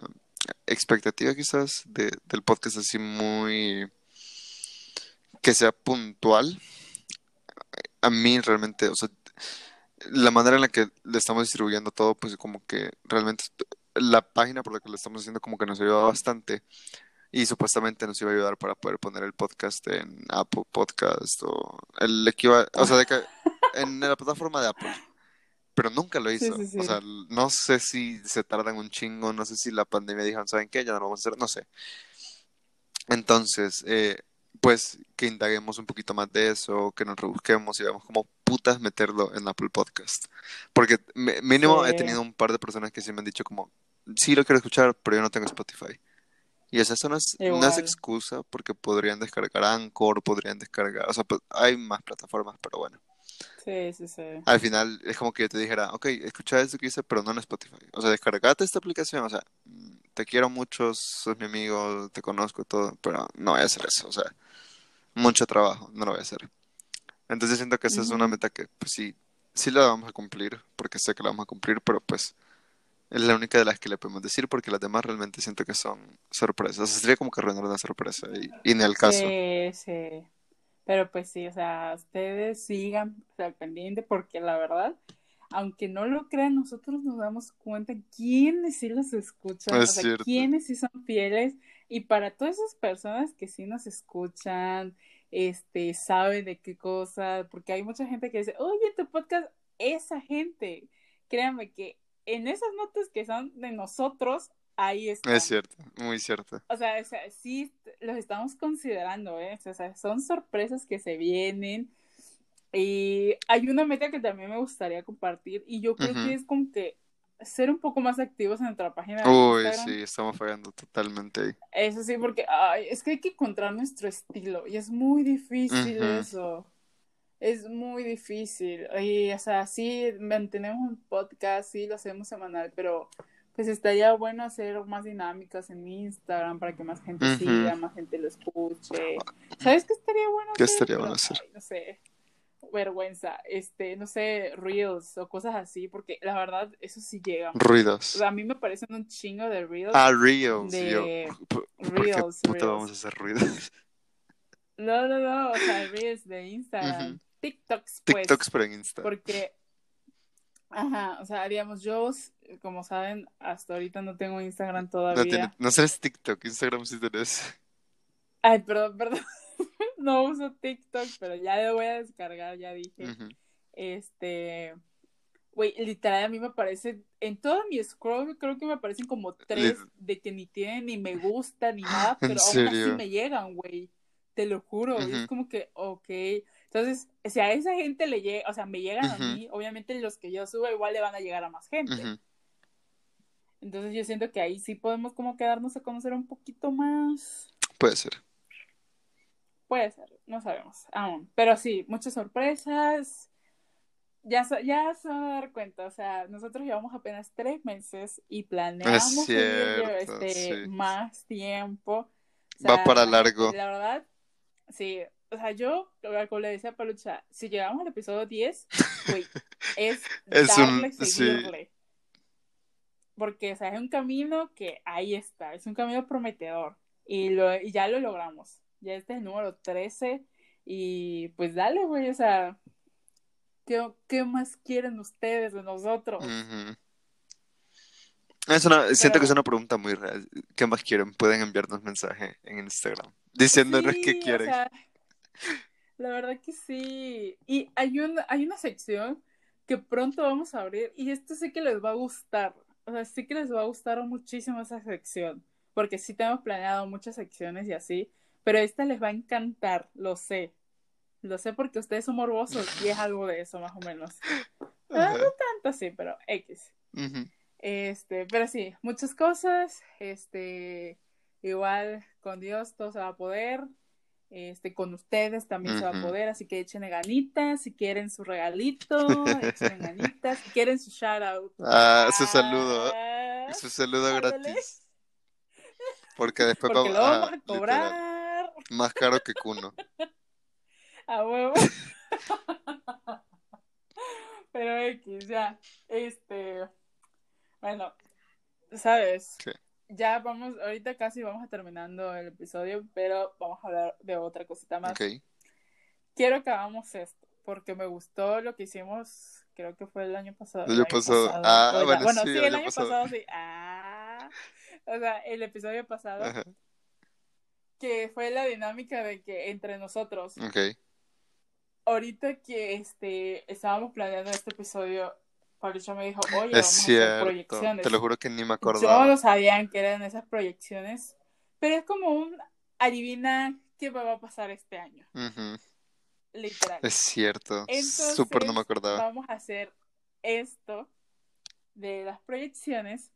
expectativa quizás de, del podcast así muy, que sea puntual, a mí realmente, o sea, la manera en la que le estamos distribuyendo todo, pues como que realmente la página por la que lo estamos haciendo como que nos ayuda bastante y supuestamente nos iba a ayudar para poder poner el podcast en Apple Podcast o el equivalente, o sea, de que en la plataforma de Apple. Pero nunca lo Sí, hizo. sí, sí. O sea, no sé si se tardan un chingo, no sé si la pandemia dijeron, ¿saben qué? Ya no lo vamos a hacer, no sé. Entonces, eh, pues que indaguemos un poquito más de eso, que nos rebusquemos y veamos cómo putas meterlo en Apple Podcast. Porque mínimo he tenido un par de personas que sí me han dicho como, sí lo quiero escuchar, pero yo no tengo Spotify. Y esa no es, no es Igual. excusa porque podrían descargar Anchor, podrían descargar, o sea, pues, hay más plataformas, pero bueno. Sí, sí, sí. Al final es como que yo te dijera, ok, escucha esto que hice, pero no en Spotify. O sea, descargate esta aplicación, o sea, mm, te quiero mucho, sos mi amigo, te conozco todo, pero no voy a hacer eso, o sea, mucho trabajo, no lo voy a hacer. Entonces siento que esa es una meta que, pues sí, sí la vamos a cumplir, porque sé que la vamos a cumplir, pero pues es la única de las que le podemos decir, porque las demás realmente siento que son sorpresas. O sea, sería como que arruinar una sorpresa, y, y ni al caso. Sí, sí. Pero pues sí, o sea, ustedes sigan o sea, pendiente porque la verdad, aunque no lo crean, nosotros nos damos cuenta quiénes sí los escuchan, Es o sea, cierto. quiénes sí son fieles. Y para todas esas personas que sí nos escuchan, este, saben de qué cosa, porque hay mucha gente que dice, oye, tu podcast, esa gente, créanme que en esas notas que son de nosotros, ahí están. Es cierto, muy cierto. O sea, o sea, sí los estamos considerando, ¿eh? O sea, son sorpresas que se vienen. Y hay una meta que también me gustaría compartir y yo creo que es como que ser un poco más activos en nuestra página de Uy, Instagram. sí, estamos fallando totalmente ahí. Eso sí, porque ay, es que hay que encontrar nuestro estilo y es muy difícil eso. Es muy difícil. Y, o sea, sí, mantenemos un podcast, sí, lo hacemos semanal, pero pues estaría bueno hacer más dinámicas en Instagram para que más gente siga, más gente lo escuche. ¿Sabes qué estaría bueno ¿Qué hacer? estaría bueno hacer? ay, no sé, vergüenza, este, no sé, reels o cosas así, porque la verdad, eso sí llega. O Ruidos. sea, a mí me parecen un chingo de reels. Ah, Reels. de Yo, ¿por por qué Reels, puta Reels. vamos a hacer ruidos? No, no, no, o sea, reels de Instagram. TikToks, pues, TikToks, pero en Insta. porque, ajá, o sea, digamos, yo, como saben, hasta ahorita no tengo Instagram No, todavía. tiene, no sabes TikTok, Instagram sí tenés. Ay, perdón, perdón, no uso TikTok, pero ya lo voy a descargar, ya dije. Este, güey, literal a mí me aparece, en todo mi scroll creo que me aparecen como tres de que ni tienen ni me gusta ni nada, ¿En pero aún así me llegan, güey. Te lo juro, es como que, ok. Entonces, si a esa gente le llega, o sea, me llegan a mí, obviamente los que yo subo igual le van a llegar a más gente. Entonces yo siento que ahí sí podemos como quedarnos a conocer un poquito más. Puede ser. Puede ser, no sabemos aún. Pero sí, muchas sorpresas. Ya, ya se van a dar cuenta, o sea, nosotros llevamos apenas tres meses y planeamos cierto, este, sí. más tiempo. O Va para largo. La verdad, sí, o sea, yo, como le decía a Palucha, si llegamos al episodio 10, güey, es, Es un- darle, sí. seguirle. Porque, o sea, es un camino que ahí está, es un camino prometedor. Y, lo, y ya lo logramos. Ya este es el número 13. Y pues dale, güey, o sea, ¿qué, qué más quieren ustedes de nosotros? Ujú. Es una, siento que es una pregunta muy real. ¿Qué más quieren? Pueden enviarnos mensaje en Instagram diciéndonos Sí, qué o quieren. sea, la verdad que sí. Y hay una, hay una sección que pronto vamos a abrir y esto sé que les va a gustar. O sea, sí que les va a gustar muchísimo esa sección. Porque sí tenemos planeado muchas secciones y así. Pero esta les va a encantar, lo sé. Lo sé porque ustedes son morbosos y es algo de eso, más o menos. Ah, Ajá. no tanto así, pero X. Este, pero sí, muchas cosas. Este, igual con Dios todo se va a poder. Este, con ustedes también se va a poder, así que échenle ganitas, si quieren su regalito, échenle ganitas, si quieren su shout out. Ah, su saludo. Ah, Su saludo ándale. gratis. Porque después Porque vamos lo vamos ah, a literal, cobrar más caro que Kuno. a huevo. Pero X, ya. Este. Bueno, ¿sabes? ¿Qué? Ya vamos, ahorita casi vamos a terminando el episodio, pero vamos a hablar de otra cosita más. Ok. Quiero que hagamos esto, porque me gustó lo que hicimos, creo que fue el año pasado. El año pasado. Ah, o bueno, sí, el el año año pasado. pasado, sí. Ah, o sea, el episodio pasado, Ajá. que fue la dinámica de que entre nosotros, Ok. ahorita que este estábamos planeando este episodio, Patricia me dijo, oye, vamos Es a hacer cierto. proyecciones. Te lo juro que ni me Yo acordaba. no sabían que eran esas proyecciones, pero es como un adivina qué va a pasar este año, Ujú. literal. Es cierto. Entonces, Súper no me acordaba. vamos a hacer esto de las proyecciones,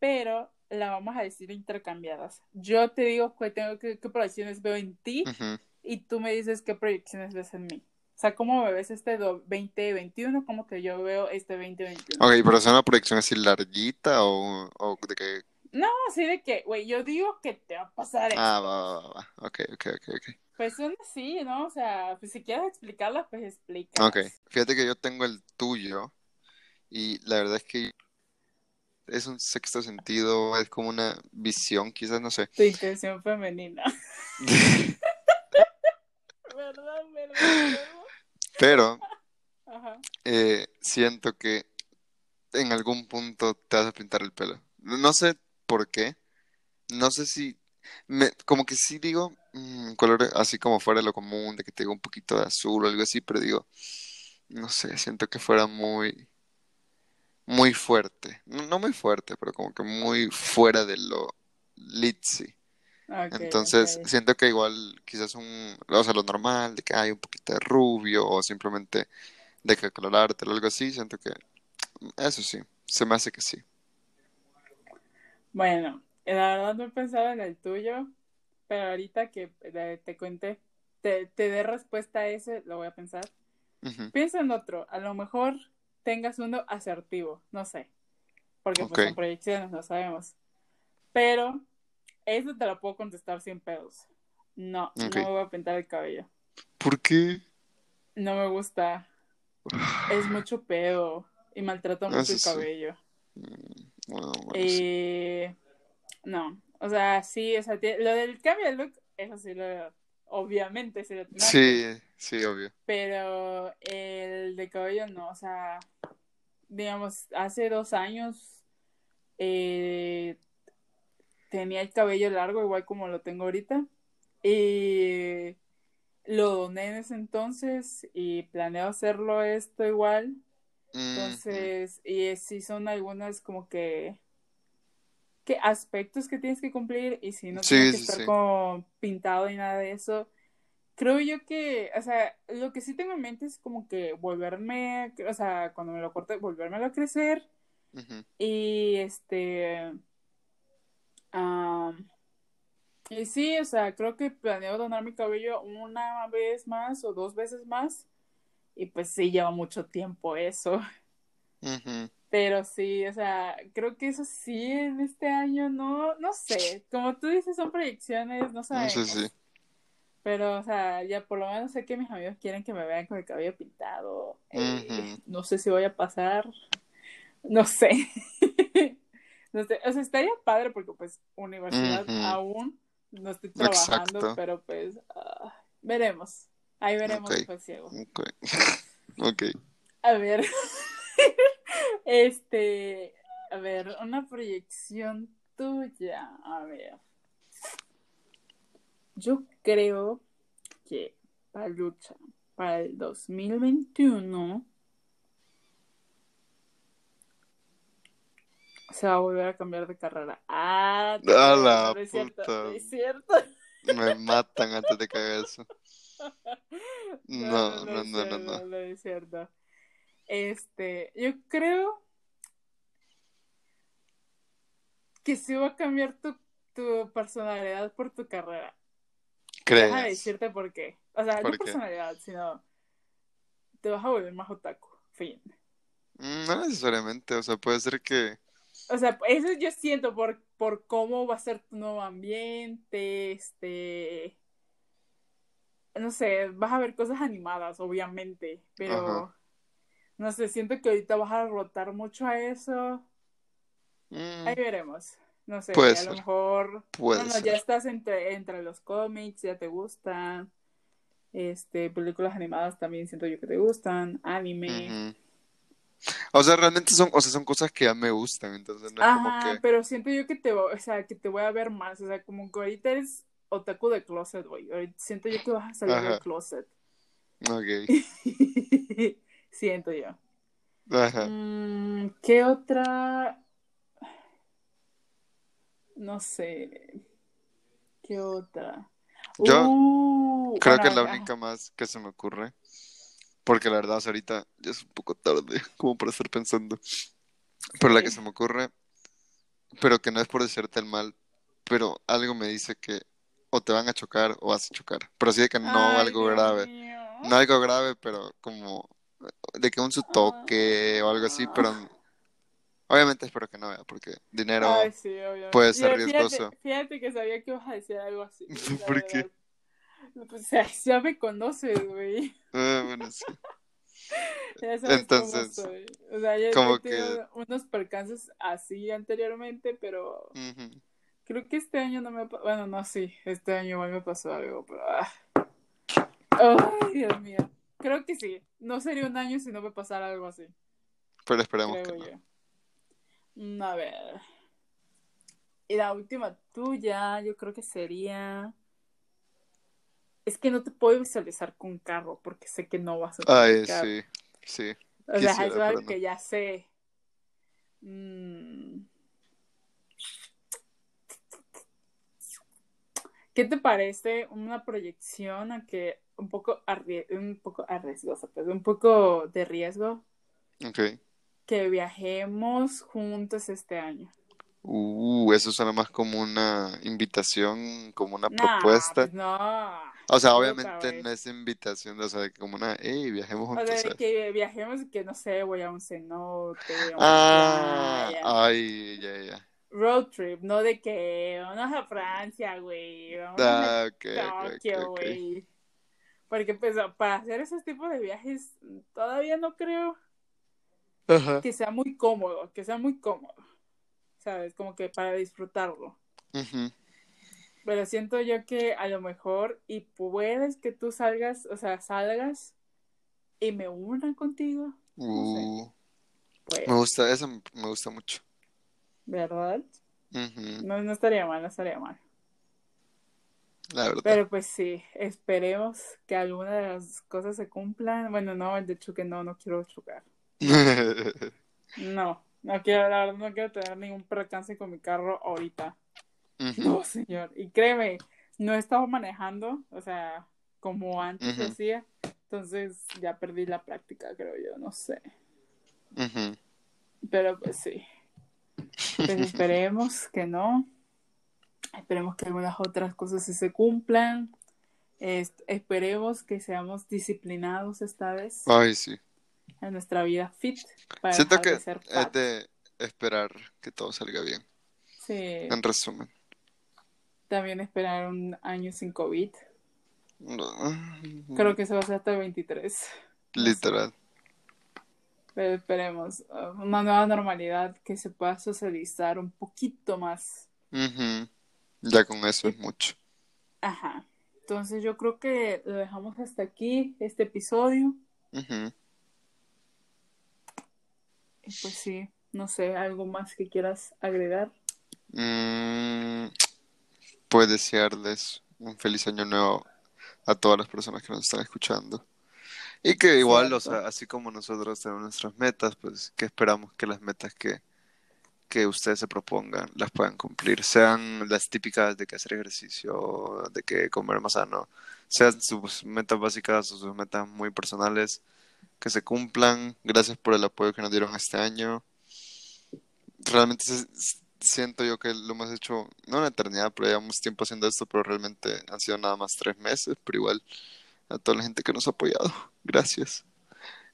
pero la vamos a decir intercambiadas. Yo te digo que tengo que, qué proyecciones veo en ti Ujú. y tú me dices qué proyecciones ves en mí. O sea, cómo me ves este do- 2021, como que yo veo este 2021. Ok, pero es una proyección así larguita o, o de que. No, así de que, güey, yo digo que te va a pasar esto. Ah, va, va, va, va. Ok, ok, ok, ok. Pues son así, ¿no? O sea, pues si quieres explicarlas, pues explica. Ok. Fíjate que yo tengo el tuyo y la verdad es que es un sexto sentido, es como una visión, quizás, no sé. Tu intención femenina. ¿Verdad, verdad, verdad? Pero Ajá. eh, siento que en algún punto te vas a pintar el pelo. No sé por qué. No sé si. Me, como que sí digo mm, color así como fuera de lo común, de que te digo un poquito de azul o algo así, pero digo, no sé, siento que fuera muy, muy fuerte. No, no muy fuerte, pero como que muy fuera de lo litzy. Ok, Entonces, siento que igual quizás un, o sea, lo normal, de que hay un poquito de rubio o simplemente de que colorarte o algo así, siento que eso sí, se me hace que sí. Bueno, la verdad no he pensado en el tuyo, pero ahorita que eh, te cuente, te, te dé respuesta a ese, lo voy a pensar. Piensa en otro, a lo mejor tengas uno asertivo, no sé, porque pues Ok. son proyecciones, no sabemos. Pero eso te lo puedo contestar sin pedos. No, no me voy a pintar el cabello. ¿Por qué? No me gusta. Es mucho pedo y maltrata mucho Eso el cabello. Mm, Bueno, bueno, sí. Eh, no, o sea, sí, o sea, lo del cambio de look, eso sí lo, obviamente sí lo tengo, Sí, sí, obvio. pero el de cabello no, o sea, digamos, hace dos años eh, tenía el cabello largo, igual como lo tengo ahorita, y lo doné en ese entonces y planeo hacerlo esto igual. Entonces, y sí son algunas como que, que aspectos que tienes que cumplir y si no Sí, tienes que estar sí. como pintado y nada de eso. Creo yo que, o sea, lo que sí tengo en mente es como que volverme, o sea, cuando me lo corte, volvérmelo a crecer y este, am, y sí, o sea, creo que planeo donar mi cabello una vez más o dos veces más y pues sí lleva mucho tiempo eso. Pero sí, o sea, creo que eso sí en este año no, no sé, como tú dices son proyecciones, no Sí, sabemos. sí. Pero, o sea, ya por lo menos sé que mis amigos quieren que me vean con el cabello pintado. Eh, no sé si voy a pasar, no sé. No sé, o sea, estaría padre porque pues universidad aún no estoy trabajando, Exacto. pero pues ah, veremos. Ahí veremos Ok. después ciego. Ok. Ok. A ver, este, a ver, una proyección tuya. A ver, yo creo que Palucha para el 2021 se va a volver a cambiar de carrera. Ah, A creo, la no es cierto, puta. no es cierto. Me matan antes de que haga eso. No, no, no, no, cierto, no. no es cierto. Este, yo creo que sí va a cambiar tu, tu personalidad por tu carrera. ¿Crees? Deja de decirte por qué. O sea, ¿Por no qué? personalidad, sino te vas a volver más otaku. Fin. Mm, No necesariamente, o sea, puede ser que... O sea, eso yo siento por, por cómo va a ser tu nuevo ambiente, este... No sé, vas a ver cosas animadas, obviamente, pero... Ajá. No sé, siento que ahorita vas a rotar mucho a eso. mm, Ahí veremos. No sé, Puede a ser. lo mejor... puede Bueno, ser. ya estás entre, entre los cómics, ya te gustan. Este, películas animadas también siento yo que te gustan. Anime. O sea, realmente son, o sea, son cosas que ya me gustan, entonces no es como Ajá, que... pero siento yo que te, o sea, que te voy a ver más. O sea, como que ahorita eres otaku de closet, güey. Siento yo que vas a salir del Ajá. closet. Ok. siento yo. Ajá. Mm, ¿qué otra? No sé. ¿Qué otra? Yo Uh, Creo bueno, que la ajá. única más que se me ocurre, porque la verdad ahorita ya es un poco tarde como para estar pensando, pero la que se me ocurre, pero que no es por decirte el mal, pero algo me dice que o te van a chocar o vas a chocar, pero sí de que no Ay, algo Dios grave, mío. no algo grave, pero como de que un su toque o algo así, pero obviamente espero que no vea, porque dinero Ay, sí, obviamente. puede ser Mira, riesgoso. Fíjate, fíjate que sabía que ibas a decir algo así. ¿Por qué? Pues, ya me conoces, güey. Ah, bueno, sí. Ya sabes Entonces, cómo soy. O sea, ya como he tenido unos percances así anteriormente, pero creo que este año no me... Bueno, no, sí, este año igual me pasó algo, pero... ah. Ay, Dios mío. Creo que sí. No sería un año si no me pasara algo así, Pero esperemos que creo no. yo. Mm, A ver. Y la última tuya, yo creo que sería... Es que no te puedo visualizar con carro porque sé que no vas a tener Ay, carro. sí, sí. O sea, Quisiera, es algo pero no. que ya sé. Mm. ¿Qué te parece una proyección a que un poco, arrie- un poco arriesgosa, pues un poco de riesgo Ok. que viajemos juntos este año? Uh, eso suena más como una invitación, como una Nah, propuesta. pues no. O sea, obviamente no es invitación, o sea, como una, hey, viajemos O juntos. sea, de ¿sabes? que viajemos que no sé, voy a un cenote, a Ah, playa. ay, ya, ya. Road trip, no de que vamos a Francia, güey, vamos a Ah, ok, ok, Tokio, ok, ok. güey. Porque pues para hacer esos tipos de viajes todavía no creo Ajá. que sea muy cómodo, que sea muy cómodo. ¿Sabes? Como que para disfrutarlo. Ujú. Pero siento yo que a lo mejor y puedes que tú salgas, o sea, salgas y me una contigo. No sé. Uh, Pues, me gusta, eso me gusta mucho. ¿verdad? No, no estaría mal, no estaría mal. La verdad. Pero pues sí, esperemos que alguna de las cosas se cumplan. Bueno, no, el de choque no, no quiero chocar. No, no quiero, la verdad, no quiero tener ningún percance con mi carro ahorita. No, señor. Y créeme, no he estado manejando, o sea, como antes hacía. Entonces ya perdí la práctica, creo yo, no sé. Pero pues sí. Pues esperemos que no. Esperemos que algunas otras cosas sí se cumplan. Esperemos que seamos disciplinados esta vez Ay, sí. en nuestra vida fit para Siento que de ser es de esperar que todo salga bien. Sí, En resumen. También esperar un año sin COVID. No, Creo que eso va a ser hasta el 23. No sé. Literal. Pero esperemos uh, una nueva normalidad que se pueda socializar un poquito más. Ujú. Ya con eso es mucho. Ajá. Entonces yo creo que lo dejamos hasta aquí, este episodio. Y pues sí, no sé, algo más que quieras agregar. Mm, pues desearles un feliz año nuevo a todas las personas que nos están escuchando. Y que igual, o sea, así como nosotros tenemos nuestras metas, pues que esperamos que las metas que, que ustedes se propongan las puedan cumplir. Sean las típicas de que hacer ejercicio, de que comer más sano, sean sus metas básicas o sus metas muy personales, que se cumplan. Gracias por el apoyo que nos dieron este año. Realmente se, siento yo que lo hemos hecho, no una eternidad, pero llevamos tiempo haciendo esto, pero realmente han sido nada más tres meses, pero igual a toda la gente que nos ha apoyado, gracias.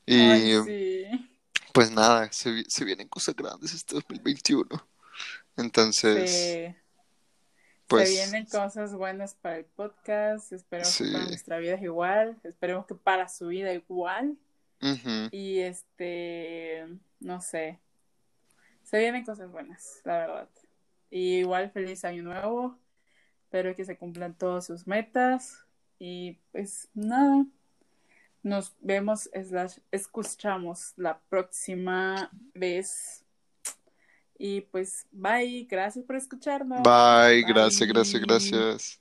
Y Ay, sí. pues nada, se, vi- se vienen cosas grandes este 2021. Entonces, Se, pues se vienen cosas buenas para el podcast. Esperemos que para nuestra vida es igual. Esperemos que para su vida igual. Y este, no sé. Se vienen cosas buenas, la verdad. Y igual feliz año nuevo. Espero que se cumplan todas sus metas. Y pues nada. Nos vemos, slash, escuchamos la próxima vez. Y pues, bye. Gracias por escucharnos. Bye, gracias, gracias, gracias.